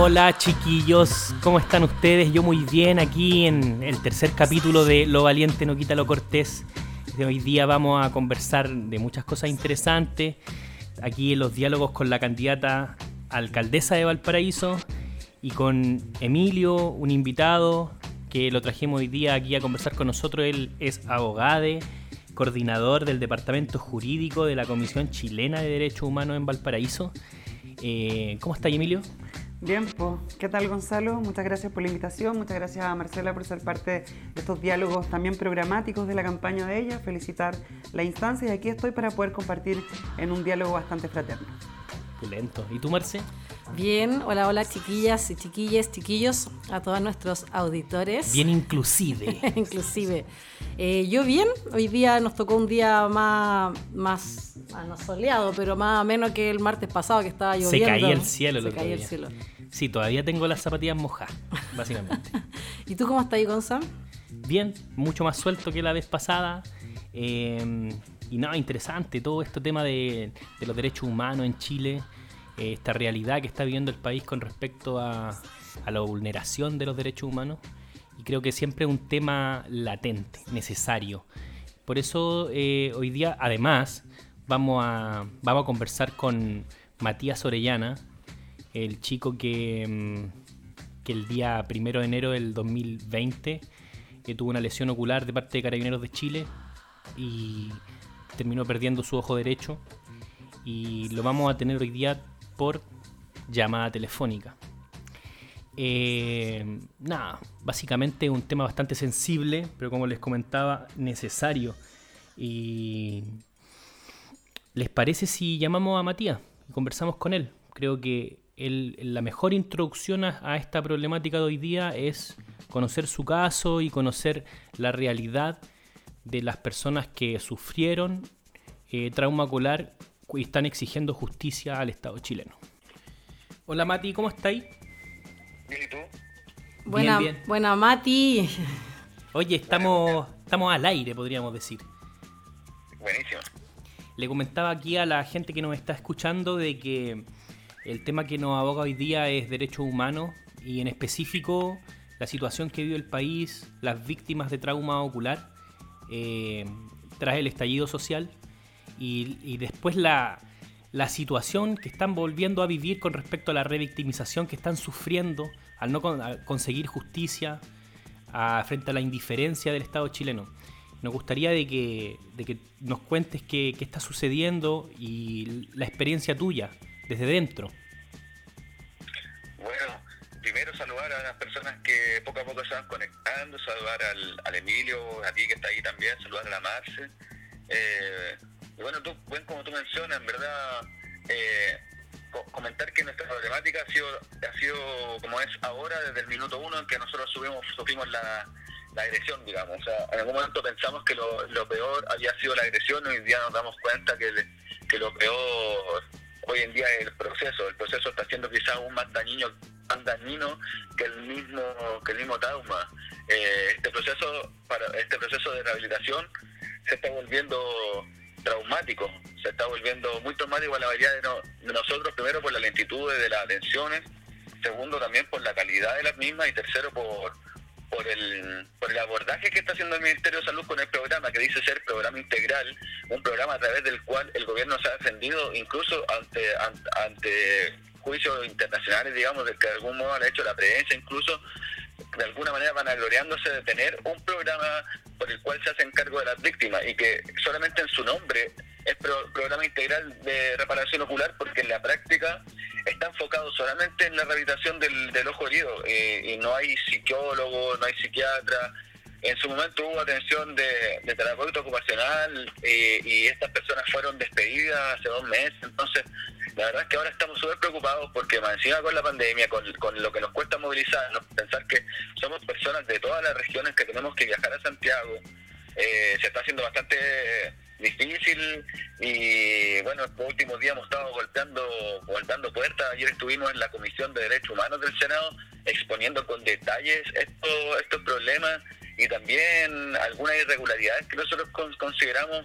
Hola chiquillos, ¿cómo están ustedes? Yo muy bien aquí en el tercer capítulo de Lo Valiente no quita lo cortés. De hoy día vamos a conversar de muchas cosas interesantes. Aquí en los diálogos con la candidata alcaldesa de Valparaíso y con Emilio, un invitado que lo trajimos hoy día aquí a conversar con nosotros. Él es abogado, coordinador del Departamento Jurídico de la Comisión Chilena de Derechos Humanos en Valparaíso. Eh, ¿Cómo está Emilio? Bien, pues, ¿qué tal Gonzalo? Muchas gracias por la invitación, muchas gracias a Marcela por ser parte de estos diálogos también programáticos de la campaña de ella, felicitar la instancia y aquí estoy para poder compartir en un diálogo bastante fraterno. Lento. ¿Y tú, Marce? Bien, hola, hola chiquillas y chiquilles, chiquillos, a todos nuestros auditores. Bien inclusive. inclusive. Eh, yo bien, hoy día nos tocó un día más, más ah, no soleado, pero más menos que el martes pasado que estaba lloviendo. Se caía el cielo. Se caía el cielo. Sí, todavía tengo las zapatillas mojadas, básicamente. ¿Y tú cómo estás ahí, Gonzalo? Bien, mucho más suelto que la vez pasada. Eh, y nada, interesante todo este tema de, los derechos humanos en Chile, eh, esta realidad que está viviendo el país con respecto a, a la vulneración de los derechos humanos y creo que siempre es un tema latente, necesario. Por eso eh, hoy día, además, vamos a, vamos a conversar con Matías Orellana, el chico que, mm, que el día primero de enero del 2020 que tuvo una lesión ocular de parte de Carabineros de Chile y terminó perdiendo su ojo derecho. Y lo vamos a tener hoy día por llamada telefónica. Eh, nada, básicamente un tema bastante sensible, pero como les comentaba, necesario. Y ¿les parece si llamamos a Matías y conversamos con él? Creo que la mejor introducción a, esta problemática de hoy día es conocer su caso y conocer la realidad de las personas que sufrieron eh, trauma ocular y están exigiendo justicia al Estado chileno. Hola Mati, ¿cómo estáis? Bien, ¿y tú? Buena, buena Mati. Oye, estamos, estamos al aire, podríamos decir. Buenísimo. Le comentaba aquí a la gente que nos está escuchando de que el tema que nos aboga hoy día es derechos humanos y en específico la situación que vive el país, las víctimas de trauma ocular eh, tras el estallido social y después la, la situación que están volviendo a vivir con respecto a la revictimización que están sufriendo al no conseguir justicia frente a la indiferencia del Estado chileno. Nos gustaría de que, de que nos cuentes qué, qué, está sucediendo y la experiencia tuya desde dentro. Poco a poco se van conectando, saludar al, al Emilio, a ti que está ahí también, saludar a la Marce. Eh, y bueno, tú, bueno, como tú mencionas, en verdad, eh, comentar que nuestra problemática ha sido, ha sido como es ahora, desde el minuto uno en que nosotros subimos, sufrimos la, agresión, digamos. O sea, en algún momento pensamos que lo, lo peor había sido la agresión hoy día nos damos cuenta que, que lo peor hoy en día es el proceso. El proceso está siendo quizás aún más dañino, más dañino que el mismo que el mismo trauma. Eh, este proceso para este proceso de rehabilitación se está volviendo traumático, se está volviendo muy traumático a la mayoría de, nosotros, primero por la lentitud de las atenciones, segundo también por la calidad de las mismas y tercero por, por el, por el abordaje que está haciendo el Ministerio de Salud con el programa, que dice ser programa integral, un programa a través del cual el gobierno se ha defendido incluso ante, ante, juicios internacionales, digamos, de que de algún modo han hecho la presencia incluso de alguna manera van agloriándose de tener un programa por el cual se hacen cargo de las víctimas y que solamente en su nombre es programa integral de reparación ocular porque en la práctica está enfocado solamente en la rehabilitación del, ojo herido eh, y no hay psicólogo, no hay psiquiatra. En su momento hubo atención de, de terapeuta ocupacional eh, y estas personas fueron despedidas hace dos meses, entonces la verdad es que ahora estamos súper preocupados porque más encima con la pandemia, con, lo que nos cuesta movilizarnos, pensar que somos personas de todas las regiones que tenemos que viajar a Santiago, eh, se está haciendo bastante difícil y bueno, estos últimos días hemos estado golpeando, golpeando puertas. Ayer estuvimos en la Comisión de Derechos Humanos del Senado exponiendo con detalles estos problemas y también algunas irregularidades que nosotros consideramos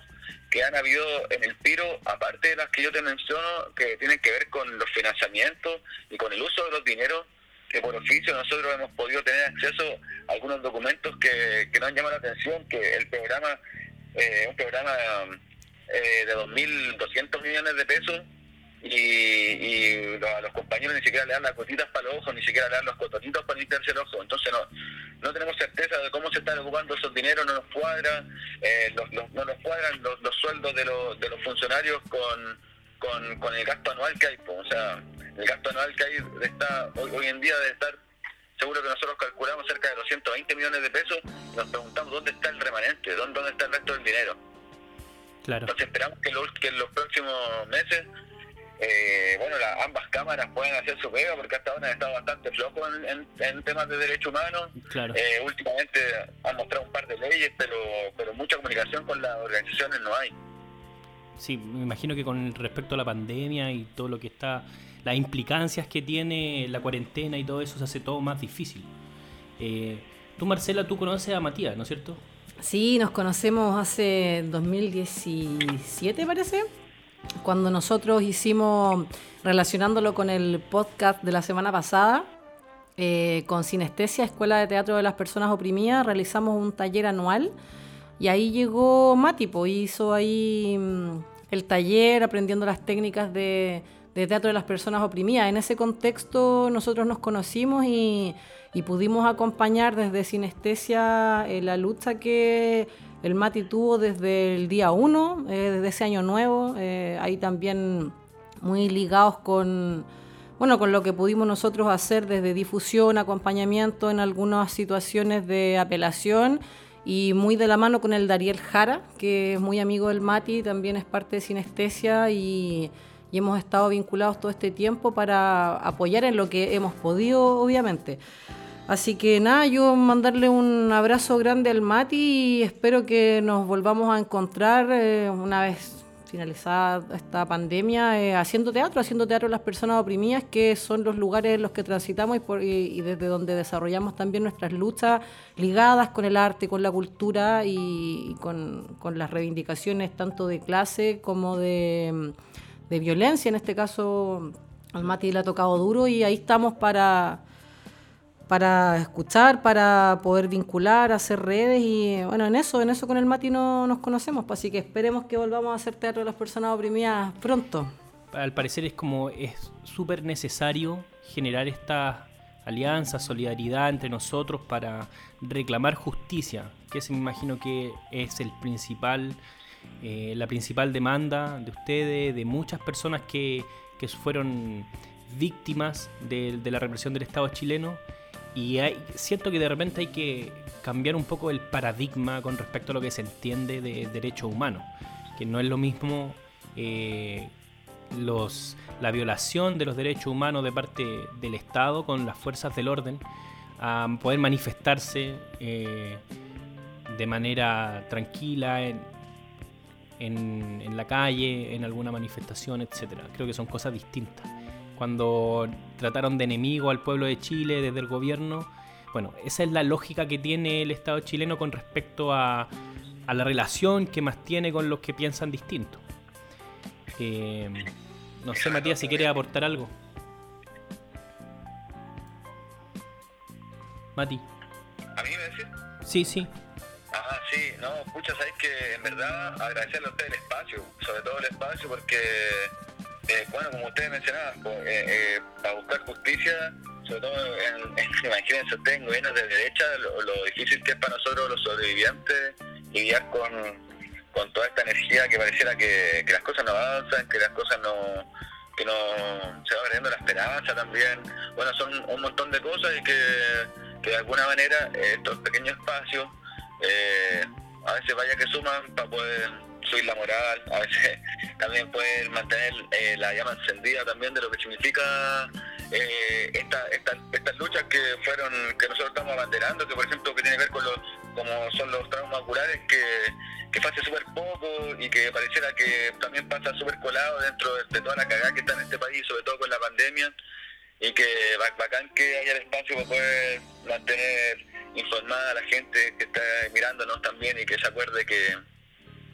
que han habido en el Piro, aparte de las que yo te menciono, que tienen que ver con los financiamientos y con el uso de los dineros, que por oficio nosotros hemos podido tener acceso a algunos documentos que, que nos han llamado la atención, que el programa, eh, un programa eh, de 2.200 millones de pesos, y, y a los compañeros ni siquiera le dan las gotitas para los ojos, ni siquiera le dan los cototitos para limpiarse el ojo. Entonces no, no tenemos certeza de cómo se están ocupando esos dineros, no nos cuadra, eh, no nos cuadran los, los sueldos de, los, de los funcionarios con, con, con el gasto anual que hay. O sea, el gasto anual que hay está hoy, hoy en día debe estar seguro que nosotros calculamos cerca de 220 millones de pesos y nos preguntamos dónde está el remanente, dónde, dónde está el resto del dinero. Claro. Entonces esperamos que, los, que en los próximos meses eh, bueno, ambas cámaras pueden hacer su pega porque hasta ahora han estado bastante flojos en, en, temas de derechos humanos. Eh, últimamente han mostrado un par de leyes, pero, pero mucha comunicación con las organizaciones no hay. Sí, me imagino que con respecto a la pandemia y todo lo que está, las implicancias que tiene la cuarentena y todo eso se hace todo más difícil. Eh, tú, Marcela, tú conoces a Matías, ¿no es cierto? Sí, nos conocemos hace 2017, parece cuando nosotros hicimos, relacionándolo con el podcast de la semana pasada, eh, con Sinestesia, Escuela de Teatro de las Personas Oprimidas, realizamos un taller anual y ahí llegó Mati, pues hizo ahí mm, el taller aprendiendo las técnicas de, teatro de las personas oprimidas. En ese contexto nosotros nos conocimos y, pudimos acompañar desde Sinestesia eh, la lucha que el Mati tuvo desde el día 1, eh, desde ese año nuevo, eh, ahí también muy ligados con, bueno, con lo que pudimos nosotros hacer desde difusión, acompañamiento en algunas situaciones de apelación y muy de la mano con el Dariel Jara, que es muy amigo del Mati, también es parte de Sinestesia y, y hemos estado vinculados todo este tiempo para apoyar en lo que hemos podido, obviamente. Así que nada, yo mandarle un abrazo grande al Mati y espero que nos volvamos a encontrar eh, una vez finalizada esta pandemia eh, haciendo teatro, haciendo teatro las personas oprimidas, que son los lugares en los que transitamos y, desde donde desarrollamos también nuestras luchas ligadas con el arte, con la cultura y, con, las reivindicaciones tanto de clase como de, de violencia. En este caso, al Mati le ha tocado duro y ahí estamos para para escuchar, para poder vincular, hacer redes y bueno, en eso, en eso con el Mati no nos conocemos, pues, así que esperemos que volvamos a hacer teatro de las personas oprimidas pronto. Al parecer es como es súper necesario generar esta alianza, solidaridad entre nosotros para reclamar justicia, que se me imagino que es el principal, eh, la principal demanda de ustedes, de muchas personas que, que fueron víctimas de la represión del Estado chileno y hay, siento que de repente hay que cambiar un poco el paradigma con respecto a lo que se entiende de derechos humanos, que no es lo mismo eh, los, la violación de los derechos humanos de parte del Estado con las fuerzas del orden a poder manifestarse eh, de manera tranquila en, en, en la calle, en alguna manifestación, etc. Creo que son cosas distintas cuando trataron de enemigo al pueblo de Chile desde el gobierno. Bueno, esa es la lógica que tiene el Estado chileno con respecto a, la relación que más tiene con los que piensan distinto. Eh, no sé, Matías, si quieres aportar algo. Mati. ¿A mí me decís? Sí, sí. Ah, sí, no, muchas sabéis que en verdad agradecerle a usted el espacio, sobre todo el espacio porque eh, bueno, como ustedes mencionaban, eh, eh, para buscar justicia, sobre todo en, en imagínense ustedes en gobiernos de derecha, lo, difícil que es para nosotros los sobrevivientes lidiar con, con toda esta energía que pareciera que, las cosas no avanzan, que las cosas no que no se va perdiendo la esperanza también. Bueno, son un montón de cosas y que, que de alguna manera estos pequeños espacios a veces vaya que suman para poder subir la moral, a veces también pueden mantener eh, la llama encendida también de lo que significa eh, esta, estas luchas que fueron que nosotros estamos abanderando, que por ejemplo que tiene que ver con los como son los traumas oculares que, que pasa súper poco y que pareciera que también pasa súper colado dentro de, toda la cagada que está en este país, sobre todo con la pandemia, y que bacán que haya el espacio para poder mantener informada a la gente que está mirándonos también y que se acuerde que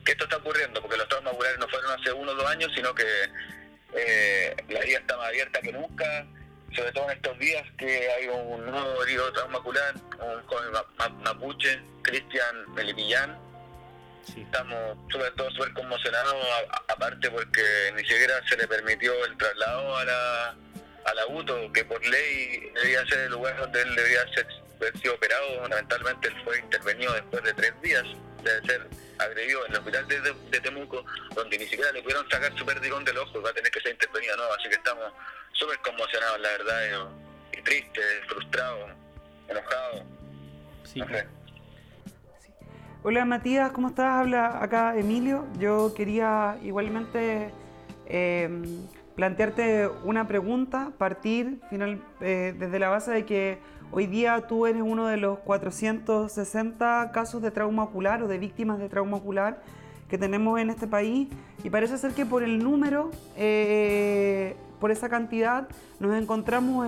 que esto está ocurriendo, porque los traumas oculares no fueron hace uno o dos años, sino que eh, la herida está más abierta que nunca, sobre todo en estos días que hay un nuevo herido trauma ocular, un joven mapuche, Cristian Melipillán. Estamos sobre todo súper conmocionados, aparte porque ni siquiera se le permitió el traslado a la, a la UTO, que por ley debía ser el lugar donde él debería ser, haber sido operado. Fundamentalmente él fue intervenido después de tres días de ser agredido en el hospital de, Temuco, donde ni siquiera le pudieron sacar su perdigón del ojo, va a tener que ser intervenido, ¿no? Así que estamos súper conmocionados, la verdad, y, tristes, frustrados, enojados. Sí. Hola Matías, ¿cómo estás? Habla acá Emilio. Yo quería igualmente em, plantearte una pregunta, partir final, eh, desde la base de que Hoy día tú eres uno de los 460 casos de trauma ocular o de víctimas de trauma ocular que tenemos en este país y parece ser que por el número, eh, por esa cantidad, nos encontramos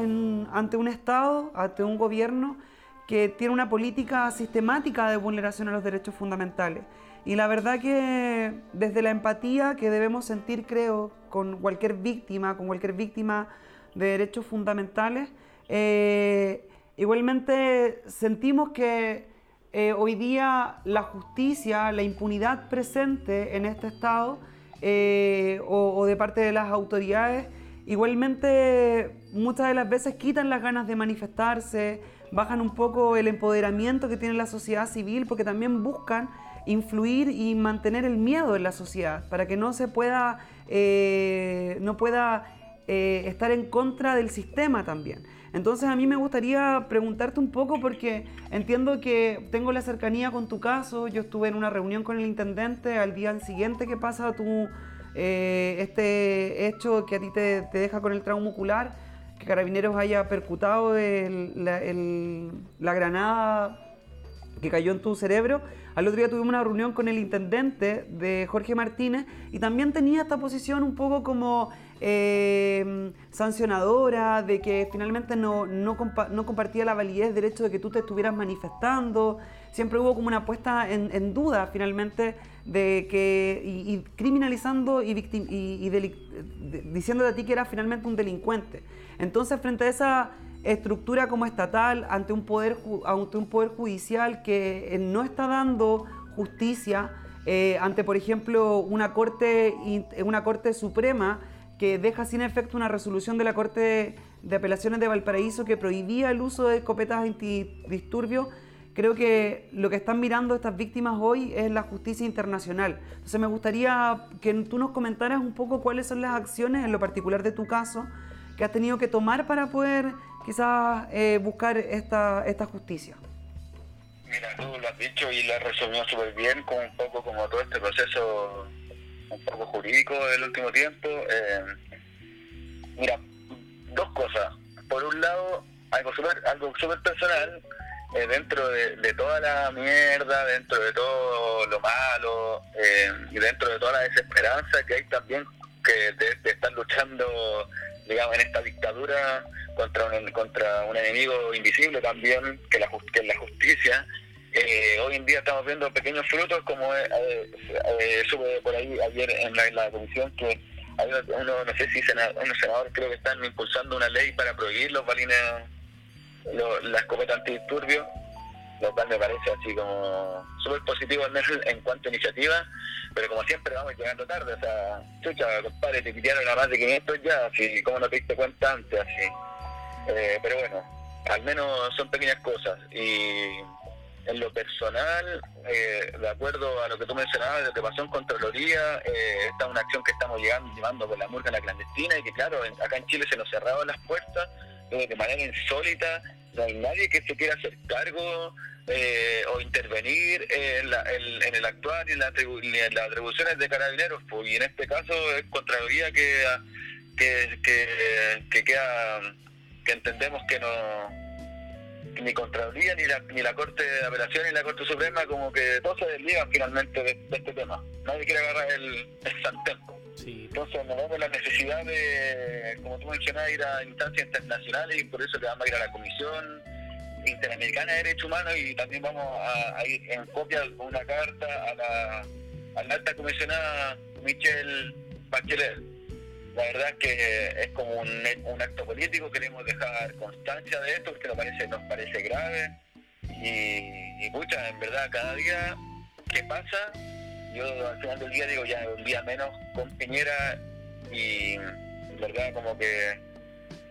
ante un Estado, ante un gobierno que tiene una política sistemática de vulneración a los derechos fundamentales. Y la verdad que desde la empatía que debemos sentir, creo, con cualquier víctima, con cualquier víctima de derechos fundamentales, eh, Igualmente sentimos que eh, hoy día la justicia, la impunidad presente en este Estado eh, o, de parte de las autoridades, igualmente muchas de las veces quitan las ganas de manifestarse, bajan un poco el empoderamiento que tiene la sociedad civil porque también buscan influir y mantener el miedo en la sociedad para que no se pueda, eh, no pueda estar en contra del sistema también. Entonces a mí me gustaría preguntarte un poco porque entiendo que tengo la cercanía con tu caso, yo estuve en una reunión con el intendente. Al día siguiente que pasa tu, eh, este hecho que a ti te, deja con el trauma ocular, que Carabineros haya percutado la granada que cayó en tu cerebro. Al otro día tuvimos una reunión con el intendente de Jorge Martínez y también tenía esta posición un poco como eh, sancionadora, de que finalmente no, no, compartía la validez del hecho de que tú te estuvieras manifestando. Siempre hubo como una puesta en, duda finalmente de que, y, criminalizando y, y, diciéndote a ti que eras finalmente un delincuente. Entonces, frente a esa estructura como estatal, ante un poder, ante un poder judicial que eh, no está dando justicia, eh, ante, por ejemplo, una corte, una corte suprema que deja sin efecto una resolución de la Corte de Apelaciones de Valparaíso que prohibía el uso de escopetas antidisturbios, creo que lo que están mirando estas víctimas hoy es la justicia internacional. Entonces me gustaría que tú nos comentaras un poco cuáles son las acciones, en lo particular de tu caso, que has tenido que tomar para poder quizás eh, buscar esta, esta justicia. Mira, tú lo has dicho y lo has resumido súper bien, con un poco como todo este proceso un poco jurídico del último tiempo. Eh, mira, dos cosas. Por un lado, algo súper algo super personal, eh, dentro de, toda la mierda, dentro de todo lo malo eh, y dentro de toda la desesperanza que hay también que de, estar luchando, digamos, en esta dictadura contra un, contra un enemigo invisible también, que, la, que es la justicia. Eh, hoy en día estamos viendo pequeños frutos, como eh, eh, sube por ahí ayer en la, comisión que hay uno, no sé si unos senadores creo que están impulsando una ley para prohibir los balines, la escopeta antidisturbios, lo cual me parece así como súper positivo en cuanto a iniciativa, pero como siempre vamos llegando tarde, o sea, chucha, compadre, te pidieron a más de 500 ya, así como no te diste cuenta antes, así. Eh, pero bueno, al menos son pequeñas cosas y en lo personal, eh, de acuerdo a lo que tú mencionabas, lo que pasó en Contraloría, eh, esta es una acción que estamos llegando, llevando con la murga en la clandestina y que claro, acá en Chile se nos cerraron las puertas de manera insólita, no hay nadie que se quiera hacer cargo eh, o intervenir en, el actuar y en, la en, las atribuciones de carabineros, pues, y en este caso es Contraloría que, que, que, que queda, que entendemos que no ni Contraloría, ni la, ni la Corte de Apelación, ni la Corte Suprema, como que todos se desligan finalmente de, este tema. Nadie quiere agarrar el, el sartén. Entonces nos vemos la necesidad de, como tú mencionabas, ir a instancias internacionales y por eso le vamos a ir a la Comisión Interamericana de Derechos Humanos y también vamos a, ir en copia una carta a la, a la alta comisionada Michelle Bachelet. La verdad es que es como un, un acto político, queremos dejar constancia de esto porque nos parece, nos parece grave y, y pucha, en verdad cada día que pasa, yo al final del día digo ya un día menos con Piñera y en verdad como que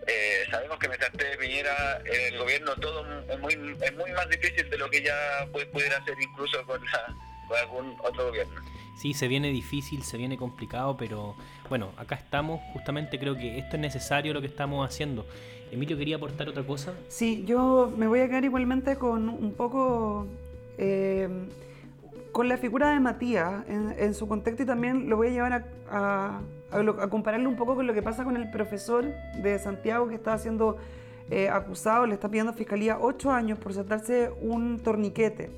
eh, sabemos que mientras esté Piñera en el gobierno todo es muy, es muy más difícil de lo que ya puede, pudiera hacer incluso con, la, con algún otro gobierno. Sí, se viene difícil, se viene complicado, pero bueno, acá estamos, justamente creo que esto es necesario lo que estamos haciendo. Emilio, ¿quería aportar otra cosa? Sí, yo me voy a quedar igualmente con un poco... Eh, con la figura de Matías en, su contexto y también lo voy a llevar a, a, compararlo un poco con lo que pasa con el profesor de Santiago que está siendo eh, acusado, le está pidiendo a Fiscalía ocho años por saltarse un torniquete.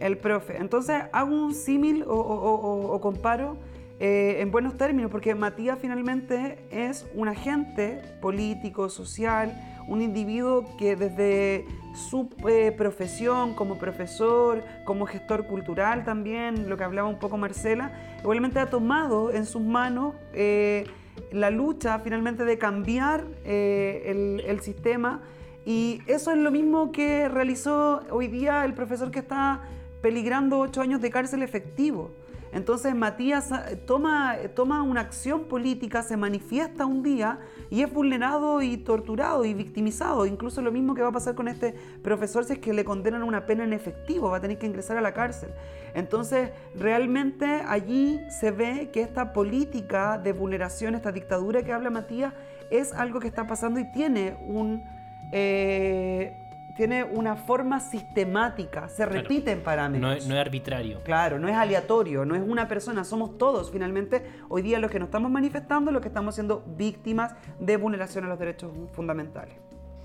El profe. Entonces hago un símil o, comparo eh, en buenos términos, porque Matías finalmente es un agente político, social, un individuo que desde su eh, profesión como profesor, como gestor cultural también, lo que hablaba un poco Marcela, igualmente ha tomado en sus manos eh, la lucha finalmente de cambiar eh, el, el, sistema y eso es lo mismo que realizó hoy día el profesor que está peligrando ocho años de cárcel efectivo. Entonces Matías toma, toma una acción política, se manifiesta un día y es vulnerado y torturado y victimizado. Incluso lo mismo que va a pasar con este profesor si es que le condenan una pena en efectivo, va a tener que ingresar a la cárcel. Entonces realmente allí se ve que esta política de vulneración, esta dictadura que habla Matías, es algo que está pasando y tiene un... Eh, tiene una forma sistemática, se repiten claro, parámetros. No es, no es, arbitrario. Claro, no es aleatorio, no es una persona, somos todos finalmente. Hoy día los que nos estamos manifestando, los que estamos siendo víctimas de vulneración a los derechos fundamentales.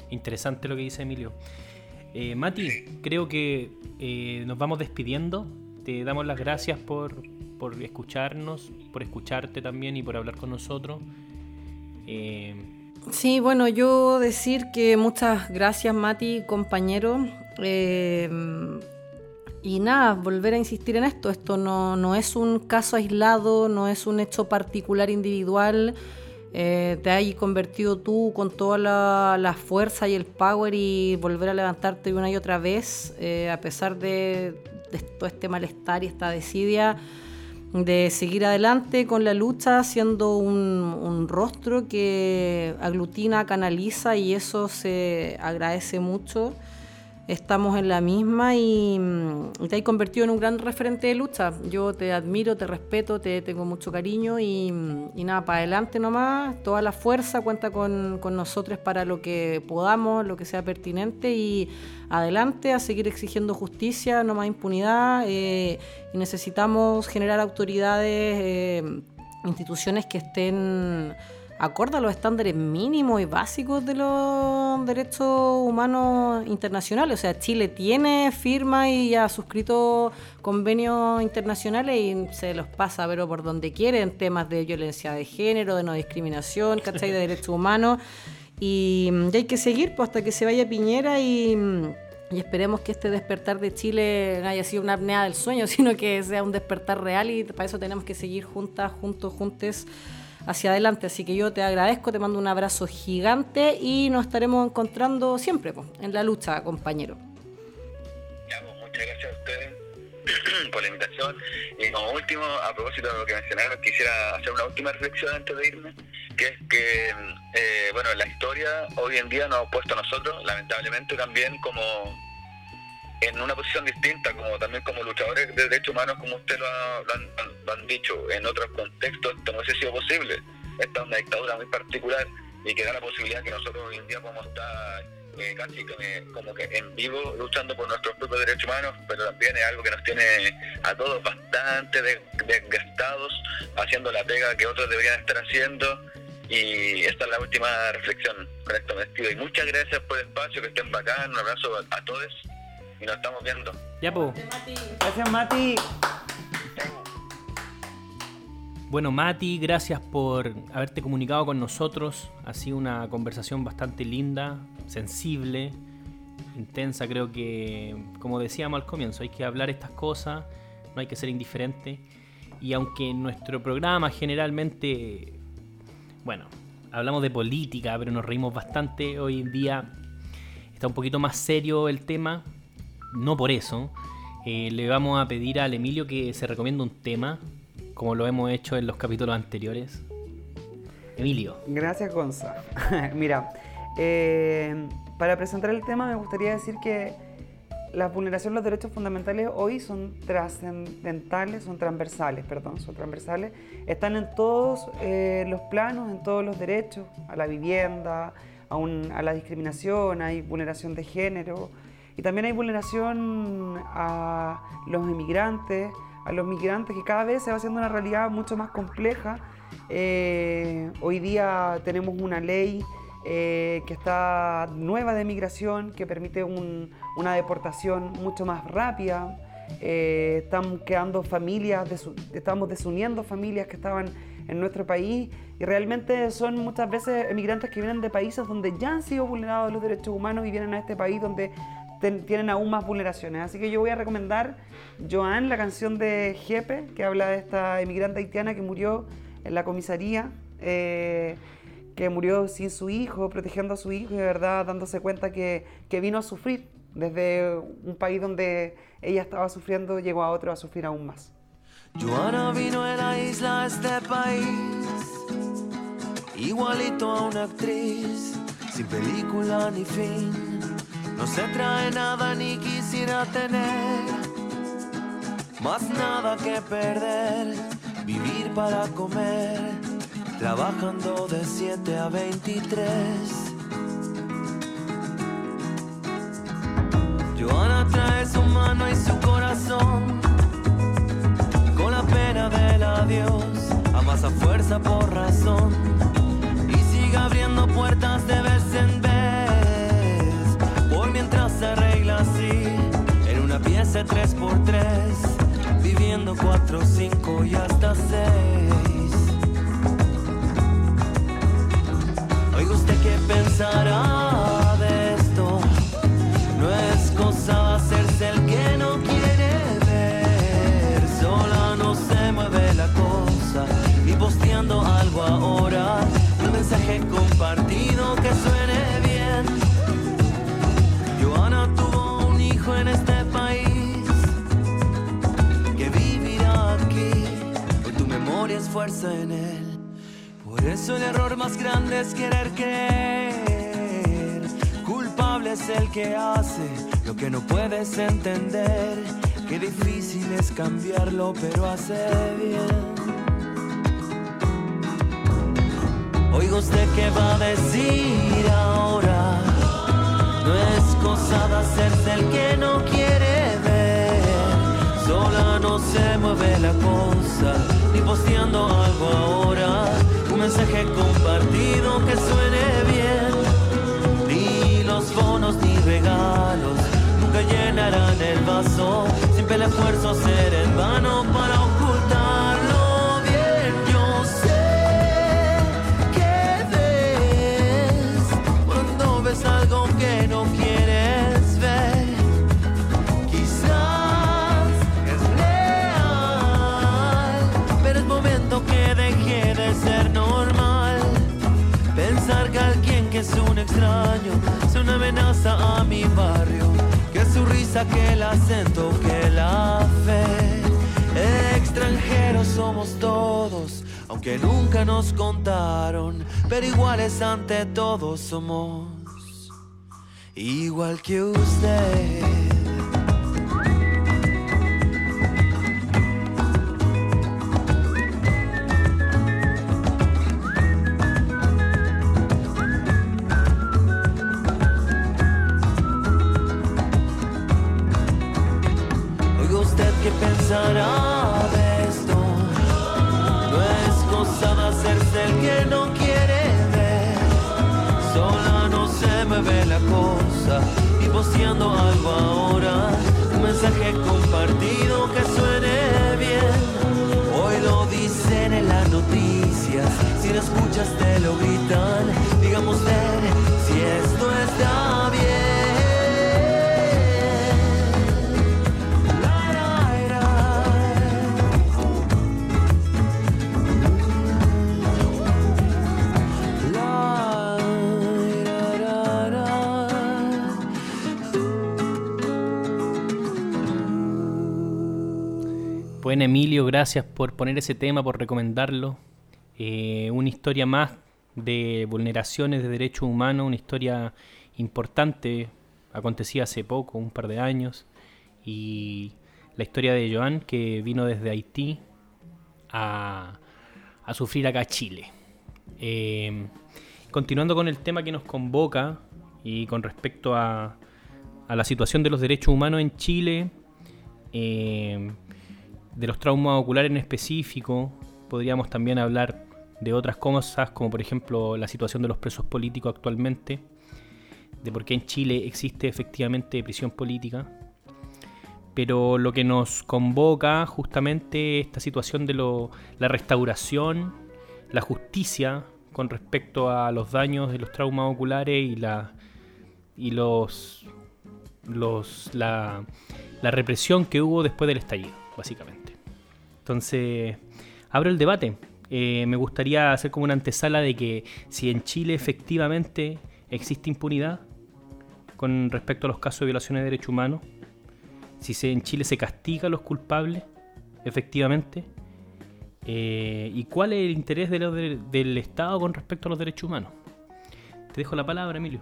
Interesante lo que dice Emilio. Eh, Mati, creo que eh, nos vamos despidiendo. Te damos las gracias por, por, escucharnos, por escucharte también y por hablar con nosotros. Eh, Sí, bueno, yo decir que muchas gracias Mati, compañero. Eh, y nada, volver a insistir en esto. Esto no, no, es un caso aislado, no es un hecho particular individual. Eh, te has convertido tú con toda la, la, fuerza y el power y volver a levantarte una y otra vez, eh, a pesar de, de, todo este malestar y esta desidia de seguir adelante con la lucha, siendo un, un, rostro que aglutina, canaliza y eso se agradece mucho. Estamos en la misma y, y te has convertido en un gran referente de lucha. Yo te admiro, te respeto, te tengo mucho cariño y, y nada, para adelante nomás. Toda la fuerza cuenta con, con nosotros para lo que podamos, lo que sea pertinente y adelante a seguir exigiendo justicia, no más impunidad. Eh, y necesitamos generar autoridades, eh, instituciones que estén acorde a los estándares mínimos y básicos de los derechos humanos internacionales. O sea, Chile tiene firma y ha suscrito convenios internacionales y se los pasa, pero por donde quiere, en temas de violencia de género, de no discriminación, ¿cachai? De derechos humanos. Y, y hay que seguir pues, hasta que se vaya Piñera y, y, esperemos que este despertar de Chile no haya sido una apnea del sueño, sino que sea un despertar real y para eso tenemos que seguir juntas, juntos, juntes hacia adelante. Así que yo te agradezco, te mando un abrazo gigante y nos estaremos encontrando siempre pues, en la lucha, compañero. Pues, muchas gracias a ustedes por la invitación. Y como último, a propósito de lo que mencionaron, quisiera hacer una última reflexión antes de irme, que es que, eh, bueno, la historia hoy en día nos ha puesto a nosotros, lamentablemente también como en una posición distinta, como también como luchadores de derechos humanos, como usted lo, ha, lo, han, lo han, dicho, en otros contextos esto no hubiese sido posible. Esta es una dictadura muy particular y que da la posibilidad que nosotros hoy en día podamos estar eh, casi que, como que en vivo luchando por nuestros propios derechos humanos, pero también es algo que nos tiene a todos bastante desgastados, haciendo la pega que otros deberían estar haciendo. Y esta es la última reflexión con esto. Y muchas gracias por el espacio, que estén bacán, un abrazo a todos y nos estamos viendo. Ya, po. Gracias, Mati. Bueno, Mati, gracias por haberte comunicado con nosotros. Ha sido una conversación bastante linda, sensible, intensa. Creo que, como decíamos al comienzo, hay que hablar estas cosas, no hay que ser indiferente. Y aunque en nuestro programa generalmente, bueno, hablamos de política, pero nos reímos bastante, hoy en día está un poquito más serio el tema, no por eso. Eh, le vamos a pedir al Emilio que se recomiende un tema, como lo hemos hecho en los capítulos anteriores. Emilio. Gracias, Gonza. Mira, eh, para presentar el tema me gustaría decir que la vulneración de los derechos fundamentales hoy son trascendentales, son transversales, perdón, son transversales, están en todos eh, los planos, en todos los derechos, a la vivienda, a, la discriminación, hay vulneración de género y también hay vulneración a los inmigrantes, a los migrantes, que cada vez se va haciendo una realidad mucho más compleja. Eh, hoy día tenemos una ley eh, que está nueva de migración, que permite una deportación mucho más rápida. Eh, estamos quedando familias, estamos desuniendo familias que estaban en nuestro país y realmente son muchas veces emigrantes que vienen de países donde ya han sido vulnerados los derechos humanos y vienen a este país donde tienen aún más vulneraciones. Así que yo voy a recomendar Joan, la canción de Jepe, que habla de esta emigrante haitiana que murió en la comisaría. Eh, que murió sin su hijo, protegiendo a su hijo y de verdad dándose cuenta que, que vino a sufrir. Desde un país donde ella estaba sufriendo, llegó a otro a sufrir aún más. Joana vino en la isla a este país, igualito a una actriz, sin película ni fin. No se trae nada ni quisiera tener, más nada que perder, vivir para comer trabajando de 7 a 23. Joana trae su mano y su corazón. Con la pena del adiós, amasa fuerza por razón. Y sigue abriendo puertas de vez en así, en una pieza 3x3, viviendo 4, 5 y hasta 6. usted qué pensará fuerza en él. Por eso el error más grande es querer creer. Culpable es el que hace lo que no puedes entender. Qué difícil es cambiarlo, pero hace bien. Oiga usted qué va a decir ahora. No es cosa de hacerse el que no quiere ver. Sola no se mueve la cosa, ni posteando algo ahora mensaje compartido que suene bien. Ni los bonos ni regalos nunca llenarán el vaso. Siempre el esfuerzo ser en vano para extraño, es una amenaza a mi barrio, que su risa, que el acento, que la fe. Extranjeros somos todos, aunque nunca nos contaron, pero iguales ante todos somos, igual que usted. muchas te lo gritan. Digamos ver si esto está bien. La, la, la. Buen Emilio, gracias por poner ese tema, por recomendarlo. Eh, una historia más de vulneraciones de derechos humanos, una historia importante, acontecía hace poco, un par de años, y la historia de Joan, que vino desde Haití a, sufrir acá Chile. Eh, continuando con el tema que nos convoca y con respecto a, a la situación de los derechos humanos en Chile, eh, de los traumas oculares en específico, podríamos también hablar de otras cosas, como por ejemplo la situación de los presos políticos actualmente, de por qué en Chile existe efectivamente prisión política. Pero lo que nos convoca justamente esta situación de la restauración, la justicia con respecto a los daños de los traumas oculares y, la, y los, los, la, la represión que hubo después del estallido, básicamente. Entonces, abro el debate. Eh, me gustaría hacer como una antesala de que si en Chile efectivamente existe impunidad con respecto a los casos de violaciones de derechos humanos, si se, en Chile se castiga a los culpables, efectivamente, eh, y cuál es el interés del Estado con respecto a los derechos humanos. Te dejo la palabra, Emilio.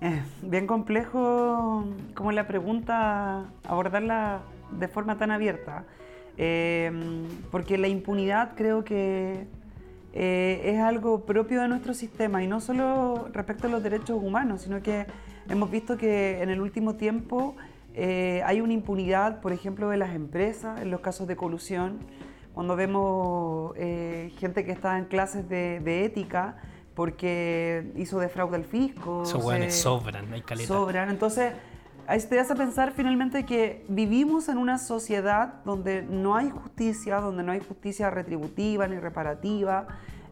Es bien complejo como la pregunta, abordarla de forma tan abierta. Em, porque la impunidad creo que eh, es algo propio de nuestro sistema y no solo respecto a los derechos humanos, sino que hemos visto que en el último tiempo eh, hay una impunidad, por ejemplo, de las empresas en los casos de colusión, cuando vemos eh, gente que está en clases de, ética porque hizo de fraude al fisco. sobran, hay caleta. Sobran, entonces ahí te hace pensar finalmente que vivimos en una sociedad donde no hay justicia, donde no hay justicia retributiva ni reparativa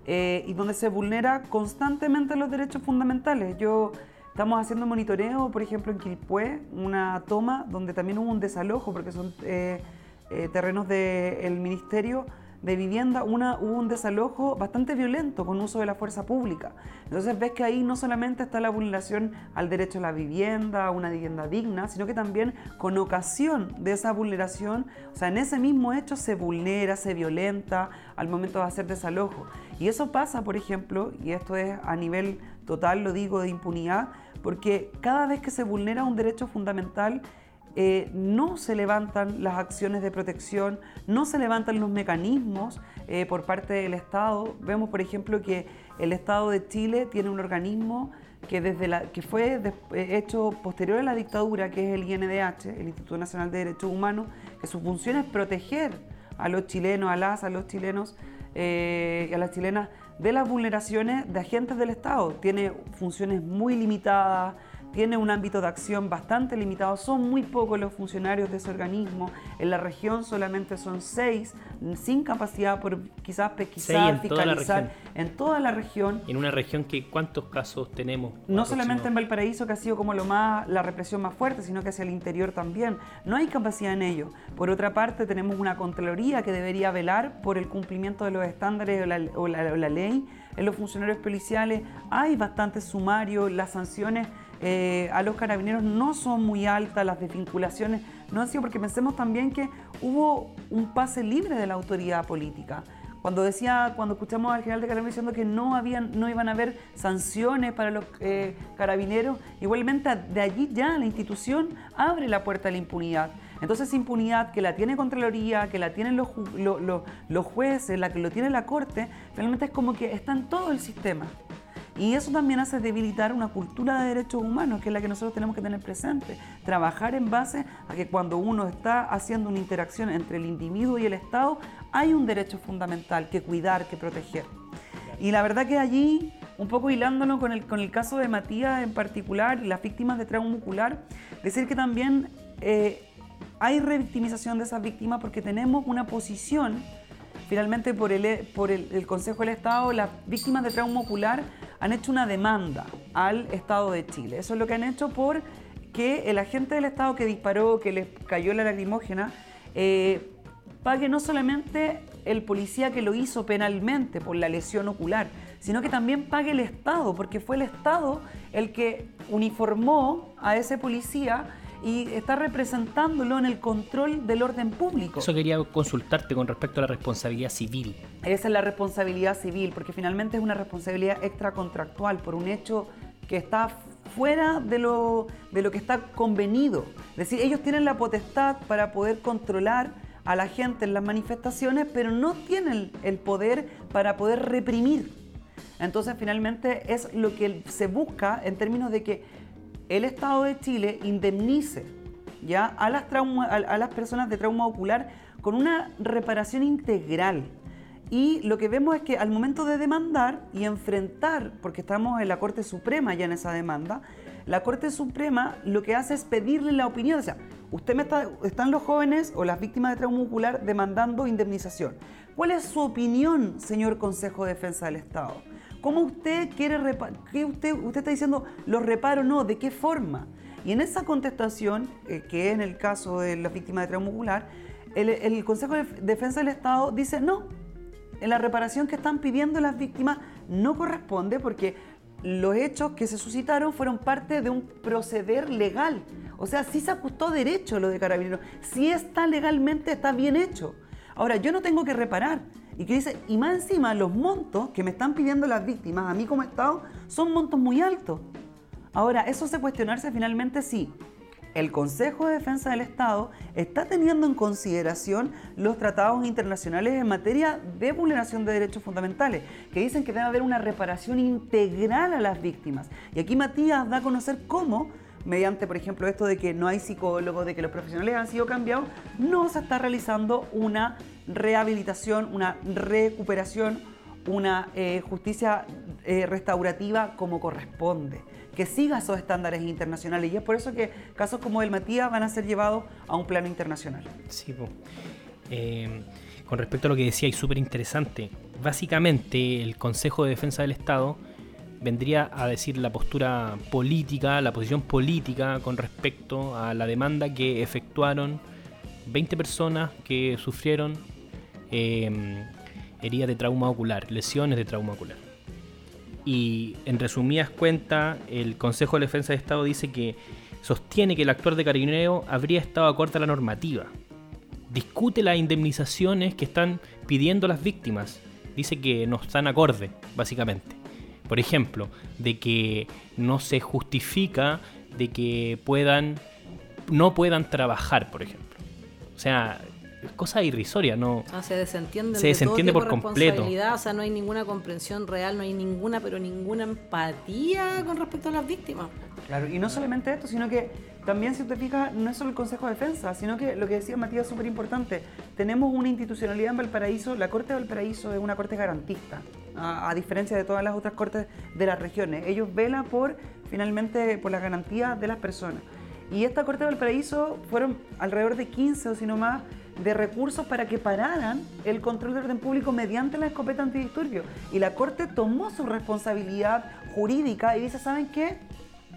eh, y donde se vulnera constantemente los derechos fundamentales. Yo estamos haciendo monitoreo, por ejemplo, en Quilpué, una toma donde también hubo un desalojo porque son eh, eh, terrenos del ministerio de vivienda una, hubo un desalojo bastante violento con uso de la fuerza pública. Entonces ves que ahí no solamente está la vulneración al derecho a la vivienda, a una vivienda digna, sino que también con ocasión de esa vulneración, o sea, en ese mismo hecho se vulnera, se violenta al momento de hacer desalojo. Y eso pasa, por ejemplo, y esto es a nivel total, lo digo, de impunidad, porque cada vez que se vulnera un derecho fundamental, eh, no se levantan las acciones de protección, no se levantan los mecanismos eh, por parte del Estado. Vemos, por ejemplo, que el Estado de Chile tiene un organismo que, desde la, que fue eh, hecho posterior a la dictadura, que es el INDH, el Instituto Nacional de Derechos Humanos, que su función es proteger a los chilenos, a las, a los chilenos y a las chilenas de las vulneraciones de agentes del Estado. Tiene funciones muy limitadas, tiene un ámbito de acción bastante limitado, son muy pocos los funcionarios de ese organismo, en la región solamente son seis, sin capacidad por quizás pesquisar, fiscalizar en toda la región. En una región que cuántos casos tenemos. No solamente en Valparaíso, que ha sido como lo más, la represión más fuerte, sino que hacia el interior también. No hay capacidad en ello. Por otra parte, tenemos una Contraloría que debería velar por el cumplimiento de los estándares o la, o la ley. En los funcionarios policiales hay bastantes sumarios, las sanciones eh, a los carabineros no son muy altas, las desvinculaciones no han sido, porque pensemos también que hubo un pase libre de la autoridad política. Cuando decía, cuando escuchamos al general de carabineros diciendo que no habían, no iban a haber sanciones para los eh, carabineros, igualmente de allí ya la institución abre la puerta a la impunidad. Entonces impunidad que la tiene Contraloría, que la tienen los, los jueces, la que lo tiene la Corte, realmente es como que está en todo el sistema. Y eso también hace debilitar una cultura de derechos humanos, que es la que nosotros tenemos que tener presente. Trabajar en base a que cuando uno está haciendo una interacción entre el individuo y el Estado, hay un derecho fundamental que cuidar, que proteger. Y la verdad que allí, un poco hilándolo con el, con el caso de Matías en particular las víctimas de trauma muscular, decir que también eh, hay revictimización de esas víctimas porque tenemos una posición finalmente por el, por el, Consejo del Estado, las víctimas de trauma ocular han hecho una demanda al Estado de Chile. Eso es lo que han hecho por que el agente del Estado que disparó, que les cayó la lacrimógena, eh, pague no solamente el policía que lo hizo penalmente por la lesión ocular, sino que también pague el Estado, porque fue el Estado el que uniformó a ese policía y está representándolo en el control del orden público. Eso quería consultarte con respecto a la responsabilidad civil. Esa es la responsabilidad civil, porque finalmente es una responsabilidad extracontractual por un hecho que está fuera de lo, de lo que está convenido. Es decir, ellos tienen la potestad para poder controlar a la gente en las manifestaciones, pero no tienen el poder para poder reprimir. Entonces, finalmente es lo que se busca en términos de que el Estado de Chile indemnice ¿ya? A, las a las personas de trauma ocular con una reparación integral. Y lo que vemos es que al momento de demandar y enfrentar, porque estamos en la Corte Suprema ya en esa demanda, la Corte Suprema lo que hace es pedirle la opinión. O sea, usted me está, están los jóvenes o las víctimas de trauma ocular demandando indemnización. ¿Cuál es su opinión, señor Consejo de Defensa del Estado? ¿Cómo usted quiere qué usted, usted está diciendo los reparo no? ¿De qué forma? Y en esa contestación, eh, que es en el caso de las víctimas de trauma ocular, el, Consejo de Defensa del Estado dice no, en la reparación que están pidiendo las víctimas no corresponde porque los hechos que se suscitaron fueron parte de un proceder legal. O sea, sí se ajustó derecho lo de carabineros, sí está legalmente, está bien hecho. Ahora, yo no tengo que reparar. Y que dice, y más encima, los montos que me están pidiendo las víctimas a mí como Estado son montos muy altos. Ahora, eso se cuestionarse finalmente si el Consejo de Defensa del Estado está teniendo en consideración los tratados internacionales en materia de vulneración de derechos fundamentales, que dicen que debe haber una reparación integral a las víctimas. Y aquí Matías da a conocer cómo mediante, por ejemplo, esto de que no hay psicólogos, de que los profesionales han sido cambiados, no se está realizando una rehabilitación, una recuperación, una eh, justicia eh, restaurativa como corresponde, que siga esos estándares internacionales. Y es por eso que casos como el Matías van a ser llevados a un plano internacional. Sí, eh, con respecto a lo que decía, y súper interesante, básicamente el Consejo de Defensa del Estado vendría a decir la postura política, la posición política con respecto a la demanda que efectuaron 20 personas que sufrieron eh, heridas de trauma ocular, lesiones de trauma ocular. Y en resumidas cuentas, el Consejo de Defensa de Estado dice que sostiene que el actor de Carabinero habría estado acorde a la normativa. Discute las indemnizaciones que están pidiendo las víctimas. Dice que no están acorde, básicamente. Por ejemplo, de que no se justifica de que puedan no puedan trabajar, por ejemplo. O sea, cosa irrisoria, no. se desentiende, se desentiende por completo. O sea, no hay ninguna comprensión real, no hay ninguna, pero ninguna empatía con respecto a las víctimas. Claro, y no solamente esto, sino que también, si usted fija, no es solo el Consejo de Defensa, sino que lo que decía Matías es súper importante. Tenemos una institucionalidad en Valparaíso, la Corte de Valparaíso es una corte garantista, a, diferencia de todas las otras cortes de las regiones. Ellos velan por, finalmente, por la garantía de las personas. Y esta Corte de Valparaíso fueron alrededor de 15 o si no más de recursos para que pararan el control de orden público mediante la escopeta antidisturbio. Y la Corte tomó su responsabilidad jurídica y dice, ¿saben qué?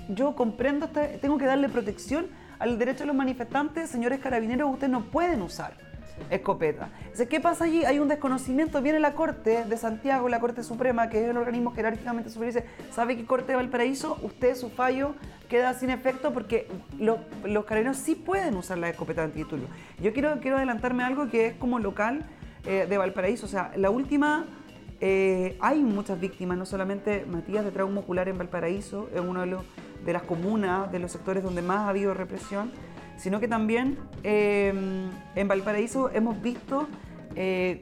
Yo comprendo, tengo que darle protección al derecho de los manifestantes, señores carabineros, ustedes no pueden usar escopeta. ¿qué pasa allí? Hay un desconocimiento. Viene la Corte de Santiago, la Corte Suprema, que es el organismo jerárquicamente superior, y dice, ¿sabe qué Corte de Valparaíso? Usted, su fallo queda sin efecto porque los, los carabineros sí pueden usar la escopeta antitulio. Yo quiero, quiero adelantarme algo que es como local eh, de Valparaíso. O sea, la última... Eh, hay muchas víctimas, no solamente Matías de trauma ocular en Valparaíso, es uno de, de las comunas, de los sectores donde más ha habido represión, sino que también em, en Valparaíso hemos visto eh,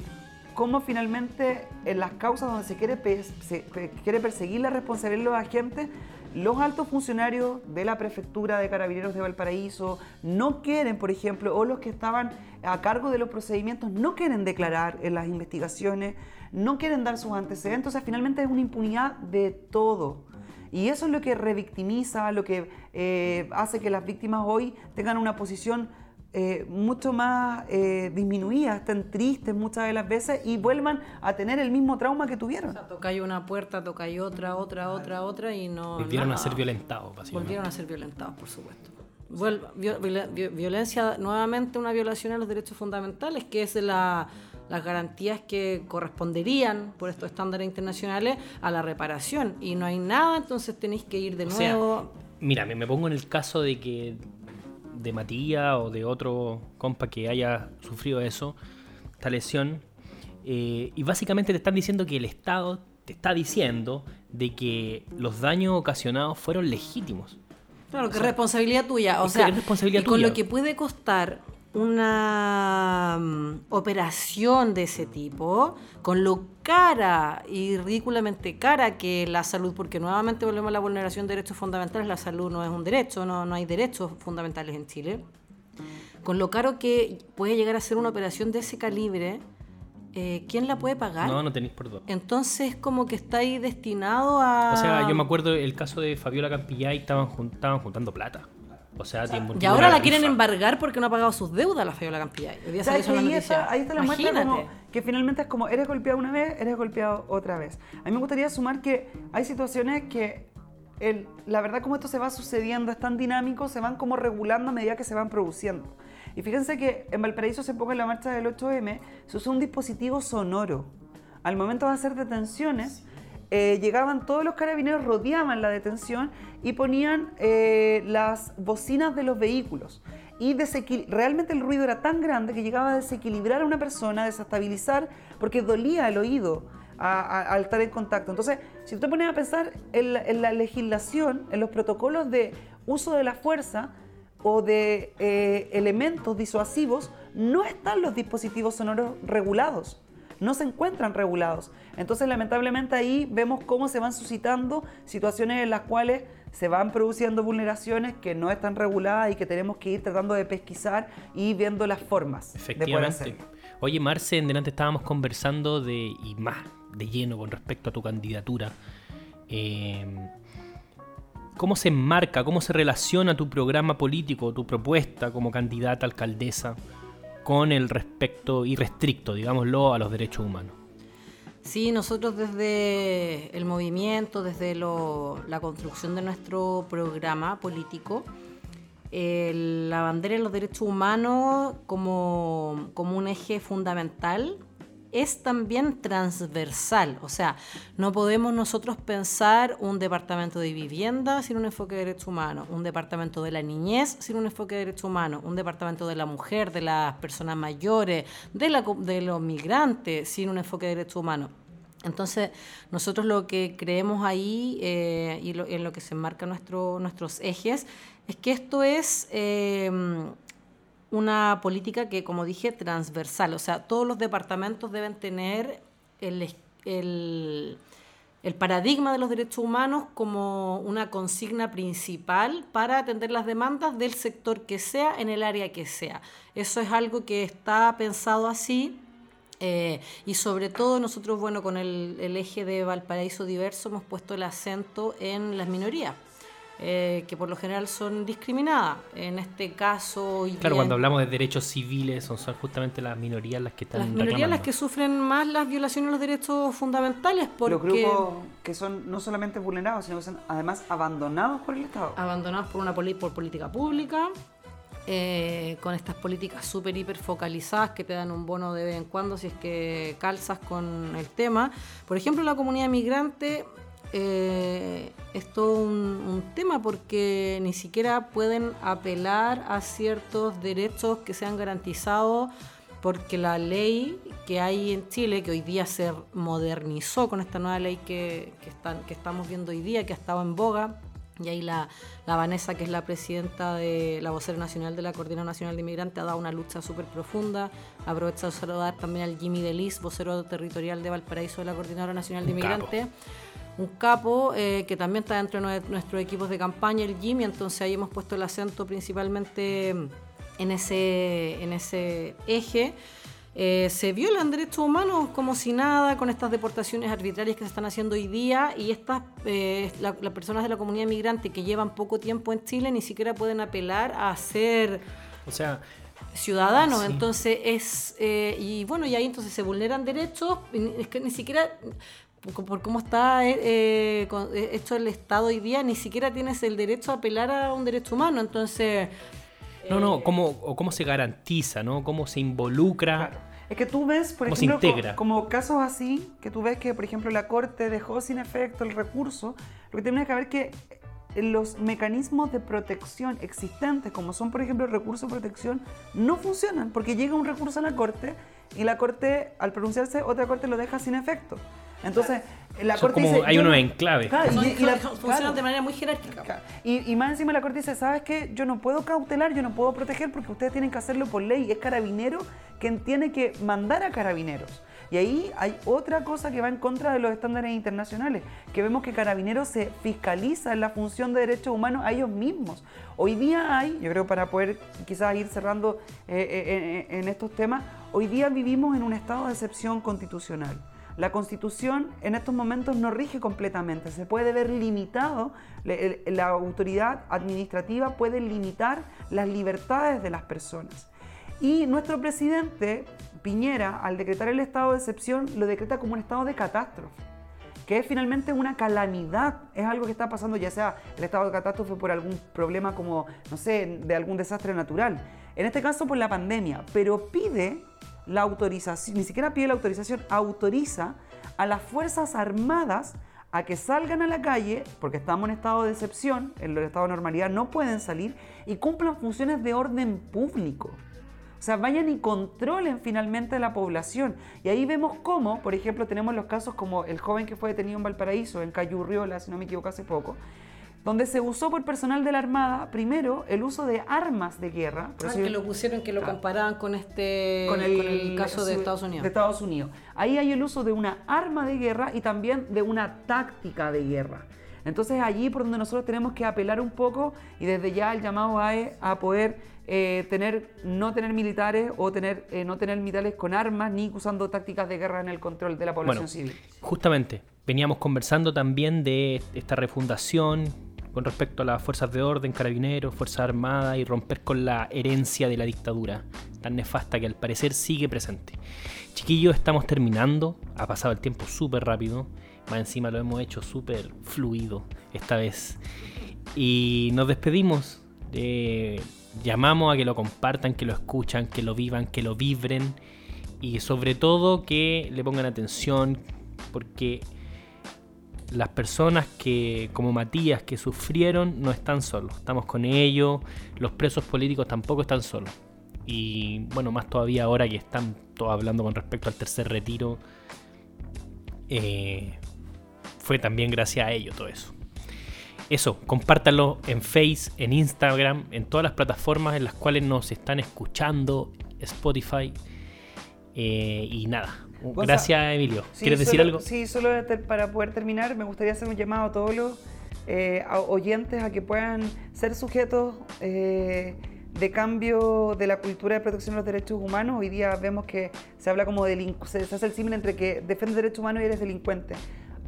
cómo finalmente en las causas donde se quiere, se quiere perseguir la responsabilidad de los agentes, los altos funcionarios de la prefectura de carabineros de Valparaíso no quieren, por ejemplo, o los que estaban a cargo de los procedimientos no quieren declarar en las investigaciones, no quieren dar sus antecedentes, o sea, finalmente es una impunidad de todo. Y eso es lo que revictimiza, lo que eh, hace que las víctimas hoy tengan una posición eh, mucho más eh, disminuida, estén tristes muchas de las veces y vuelvan a tener el mismo trauma que tuvieron. O sea, tocáis una puerta, tocáis otra, otra, otra, otra y no... Volvieron a ser violentados, básicamente. Volvieron a ser violentados, por supuesto. violencia, nuevamente una violación a los derechos fundamentales, que es la las garantías que corresponderían por estos estándares internacionales a la reparación. Y no hay nada, entonces tenéis que ir de nuevo. mira, me, pongo en el caso de que de Matías o de otro compa que haya sufrido eso, esta lesión. Eh, y básicamente te están diciendo que el Estado te está diciendo de que los daños ocasionados fueron legítimos. Claro, que es responsabilidad tuya. O sea, responsabilidad y con tuya. lo que puede costar una mm, operación de ese tipo, con lo cara y ridículamente cara que la salud, porque nuevamente volvemos a la vulneración de derechos fundamentales, la salud no es un derecho, no, no hay derechos fundamentales en Chile. Con lo caro que puede llegar a ser una operación de ese calibre, eh, ¿quién la puede pagar? No, no tenéis por dos. Entonces, como que está ahí destinado a. O sea, yo me acuerdo el caso de Fabiola Campillay, estaban, jun- estaban juntando plata. O sea, tiempo- Y tiempo ahora la quieren rifa. embargar porque no ha pagado sus deudas la Fabiola Campillay. Hoy día ¿Sabes salió que esa ahí, está, ahí está la muestra como Imagínate. que finalmente es como eres golpeado una vez, eres golpeado otra vez. A mí me gustaría sumar que hay situaciones que el- la verdad como esto se va sucediendo, es tan dinámico, se van como regulando a medida que se van produciendo. Y fíjense que en Valparaíso se ponga en la marcha del 8M, se usó un dispositivo sonoro. Al momento de hacer detenciones, eh, llegaban todos los carabineros, rodeaban la detención y ponían eh, las bocinas de los vehículos. Y realmente el ruido era tan grande que llegaba a desequilibrar a una persona, a desestabilizar, porque dolía el oído al estar en contacto. Entonces, si tú te pones a pensar en la, en la legislación, en los protocolos de uso de la fuerza o de eh, elementos disuasivos, no están los dispositivos sonoros regulados no se encuentran regulados. Entonces, lamentablemente ahí vemos cómo se van suscitando situaciones en las cuales se van produciendo vulneraciones que no están reguladas y que tenemos que ir tratando de pesquisar y viendo las formas de poder Efectivamente. hacerlo. Oye, Marce, en delante estábamos conversando de, y más de lleno con respecto a tu candidatura. Eh, ¿Cómo se enmarca, cómo se relaciona tu programa político, tu propuesta como candidata a alcaldesa con el respecto irrestricto, digámoslo, a los derechos humanos? Sí, nosotros desde el movimiento, desde la construcción de nuestro programa político, la bandera de los derechos humanos como, como un eje fundamental es también transversal. O sea, no podemos nosotros pensar un departamento de vivienda sin un enfoque de derechos humanos, un departamento de la niñez sin un enfoque de derechos humanos, un departamento de la mujer, de las personas mayores, de, los migrantes sin un enfoque de derechos humanos. Entonces, nosotros lo que creemos ahí eh, y en lo que se enmarca nuestro, nuestros ejes es que esto es eh, una política que, como dije, transversal. O sea, todos los departamentos deben tener el, el paradigma de los derechos humanos como una consigna principal para atender las demandas del sector que sea, en el área que sea. Eso es algo que está pensado así. Eh, y sobre todo nosotros, bueno, con el, el eje de Valparaíso Diverso hemos puesto el acento en las minorías, eh, que por lo general son discriminadas. En este caso... hoy Claro, día- cuando hablamos de derechos civiles, son, son justamente las minorías las que están Las minorías las que sufren más las violaciones de los derechos fundamentales porque... Los grupos que son no solamente vulnerados, sino que son además abandonados por el Estado. abandonados por una poli- por política pública, eh, con estas políticas súper hiper focalizadas que te dan un bono de vez en cuando si es que calzas con el tema. Por ejemplo, la comunidad migrante eh, es todo un, un tema porque ni siquiera pueden apelar a ciertos derechos que sean garantizados porque la ley que hay en Chile, que hoy día se modernizó con esta nueva ley que, que, están, que estamos viendo hoy día, que ha estado en boga, y ahí la, la Vanessa, que es la presidenta de la vocera nacional de la Coordinadora Nacional de Inmigrantes, ha dado una lucha súper profunda. Aprovecho de saludar también al Jimmy Delis, vocero territorial de Valparaíso de la Coordinadora Nacional de capo. Un capo eh, que también está dentro de nue- nuestros equipos de campaña, el Jimmy, entonces ahí hemos puesto el acento principalmente en ese, en ese eje. Eh, se violan derechos humanos como si nada con estas deportaciones arbitrarias que se están haciendo hoy día y estas eh, la- las personas de la comunidad migrante que llevan poco tiempo en Chile ni siquiera pueden apelar a ser O sea, ciudadanos. Sí. Entonces es eh, y bueno y ahí entonces se vulneran derechos. Es que ni siquiera por, cómo está eh, eh, eh, hecho el Estado hoy día ni siquiera tienes el derecho a apelar a un derecho humano. Entonces no, no, cómo, o cómo se garantiza, ¿no? Cómo se involucra. Claro. Es que tú ves, por ¿Cómo se ejemplo, como casos así, que tú ves que, por ejemplo, la Corte dejó sin efecto el recurso, lo que tiene que ver que los mecanismos de protección existentes, como son por ejemplo el recurso de protección, no funcionan porque llega un recurso a la Corte y la Corte, al pronunciarse, otra Corte lo deja sin efecto. Entonces, la Son Corte como- dice... hay yo unos no- enclaves. Claro, y- la- funcionan claro. de manera muy jerárquica. Claro. Y, y más encima la Corte dice, ¿sabes qué? Yo no puedo cautelar, yo no puedo proteger porque ustedes tienen que hacerlo por ley. Es carabinero quien tiene que mandar a carabineros. Y ahí hay otra cosa que va en contra de los estándares internacionales, que vemos que carabineros se fiscaliza en la función de derechos humanos a ellos mismos. Hoy día hay, yo creo para poder quizás ir cerrando eh, eh, en, en estos temas, hoy día vivimos en un estado de excepción constitucional. La constitución en estos momentos no rige completamente, se puede ver limitado, la autoridad administrativa puede limitar las libertades de las personas. Y nuestro presidente, Piñera, al decretar el estado de excepción, lo decreta como un estado de catástrofe que es finalmente una calamidad, es algo que está pasando ya sea el estado de catástrofe por algún problema como, no sé, de algún desastre natural, en este caso por la pandemia, pero pide la autorización, ni siquiera pide la autorización, autoriza a las Fuerzas Armadas a que salgan a la calle, porque estamos en estado de excepción, en el estado de normalidad no pueden salir, y cumplan funciones de orden público. O sea, vayan y controlen finalmente la población. Y ahí vemos cómo, por ejemplo, tenemos los casos como el joven que fue detenido en Valparaíso, en Cayurriola, si no me equivoco, hace poco, donde se usó por personal de la Armada, primero, el uso de armas de guerra. por Ah, eso yo- que lo pusieron, que lo Claro. comparaban con este con el, caso de Estados Unidos. de Estados Unidos. Ahí hay el uso de una arma de guerra y también de una táctica de guerra. Entonces allí por donde nosotros tenemos que apelar un poco y desde ya el llamado a, a poder eh, tener, no tener militares o tener, eh, no tener militares con armas ni usando tácticas de guerra en el control de la población Bueno, civil. Justamente, veníamos conversando también de esta refundación con respecto a las fuerzas de orden, carabineros, fuerzas armadas y romper con la herencia de la dictadura tan nefasta que al parecer sigue presente. Chiquillos, estamos terminando, ha pasado el tiempo súper rápido, más encima lo hemos hecho súper fluido esta vez. Y nos despedimos, llamamos a que lo compartan, que lo escuchan, que lo vivan, que lo vibren y sobre todo que le pongan atención porque las personas que como Matías que sufrieron no están solos, estamos con ellos, los presos políticos tampoco están solos. Y bueno, más todavía ahora que están todos hablando con respecto al tercer retiro, eh, fue también gracias a ellos todo eso. Eso, compártanlo en Face, en Instagram, en todas las plataformas en las cuales nos están escuchando, Spotify. eh, y nada, gracias Emilio. Sí, ¿Quieres decir algo? Sí, solo para poder terminar, me gustaría hacer un llamado a todos los eh, a- oyentes a que puedan ser sujetos eh, de cambio de la cultura de protección de los derechos humanos. Hoy día vemos que se habla como delincu se, se hace el símil entre que defiendes derechos humanos y eres delincuente.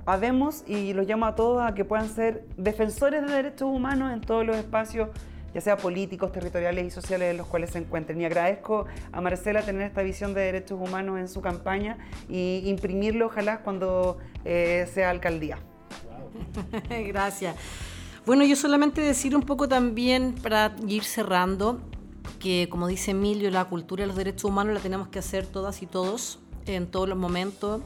Habemos y los llamo a todos a que puedan ser defensores de derechos humanos en todos los espacios ya sea políticos, territoriales y sociales en los cuales se encuentren. Y agradezco a Marcela tener esta visión de derechos humanos en su campaña y imprimirlo ojalá cuando eh, sea alcaldía. Gracias. Bueno, yo solamente decir un poco también para ir cerrando que, como dice Emilio, la cultura de los derechos humanos la tenemos que hacer todas y todos en todos los momentos.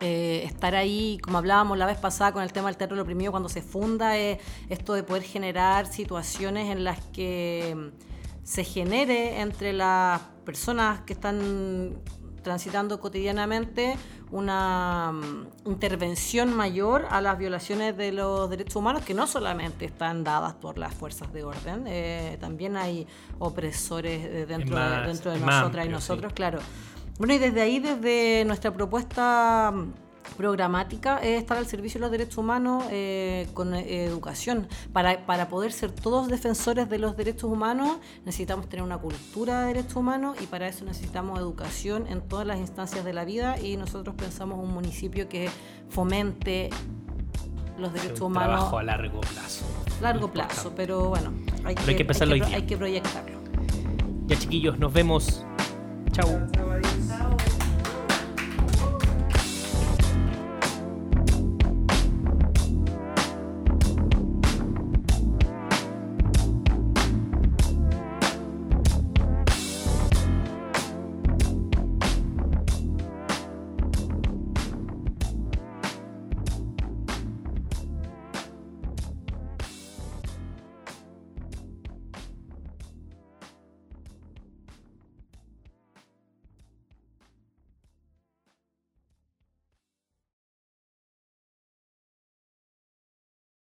Eh, estar ahí, como hablábamos la vez pasada con el tema del teatro del oprimido, cuando se funda eh, esto de poder generar situaciones en las que mm, se genere entre las personas que están transitando cotidianamente una mm, intervención mayor a las violaciones de los derechos humanos que no solamente están dadas por las fuerzas de orden, eh, también hay opresores eh, dentro, más- de, dentro de nosotras y nosotros, sí. claro. Bueno, y desde ahí, desde nuestra propuesta mm, programática, es estar al servicio de los derechos humanos eh, con eh, educación. Para, para poder ser todos defensores de los derechos humanos, necesitamos tener una cultura de derechos humanos y para eso necesitamos educación en todas las instancias de la vida y nosotros pensamos un municipio que fomente los derechos un humanos trabajo a largo plazo. largo plazo, pero bueno, hay, Pero hay que empezarlo hoy pro- día. hay que proyectarlo. Ya chiquillos, nos vemos. Chau.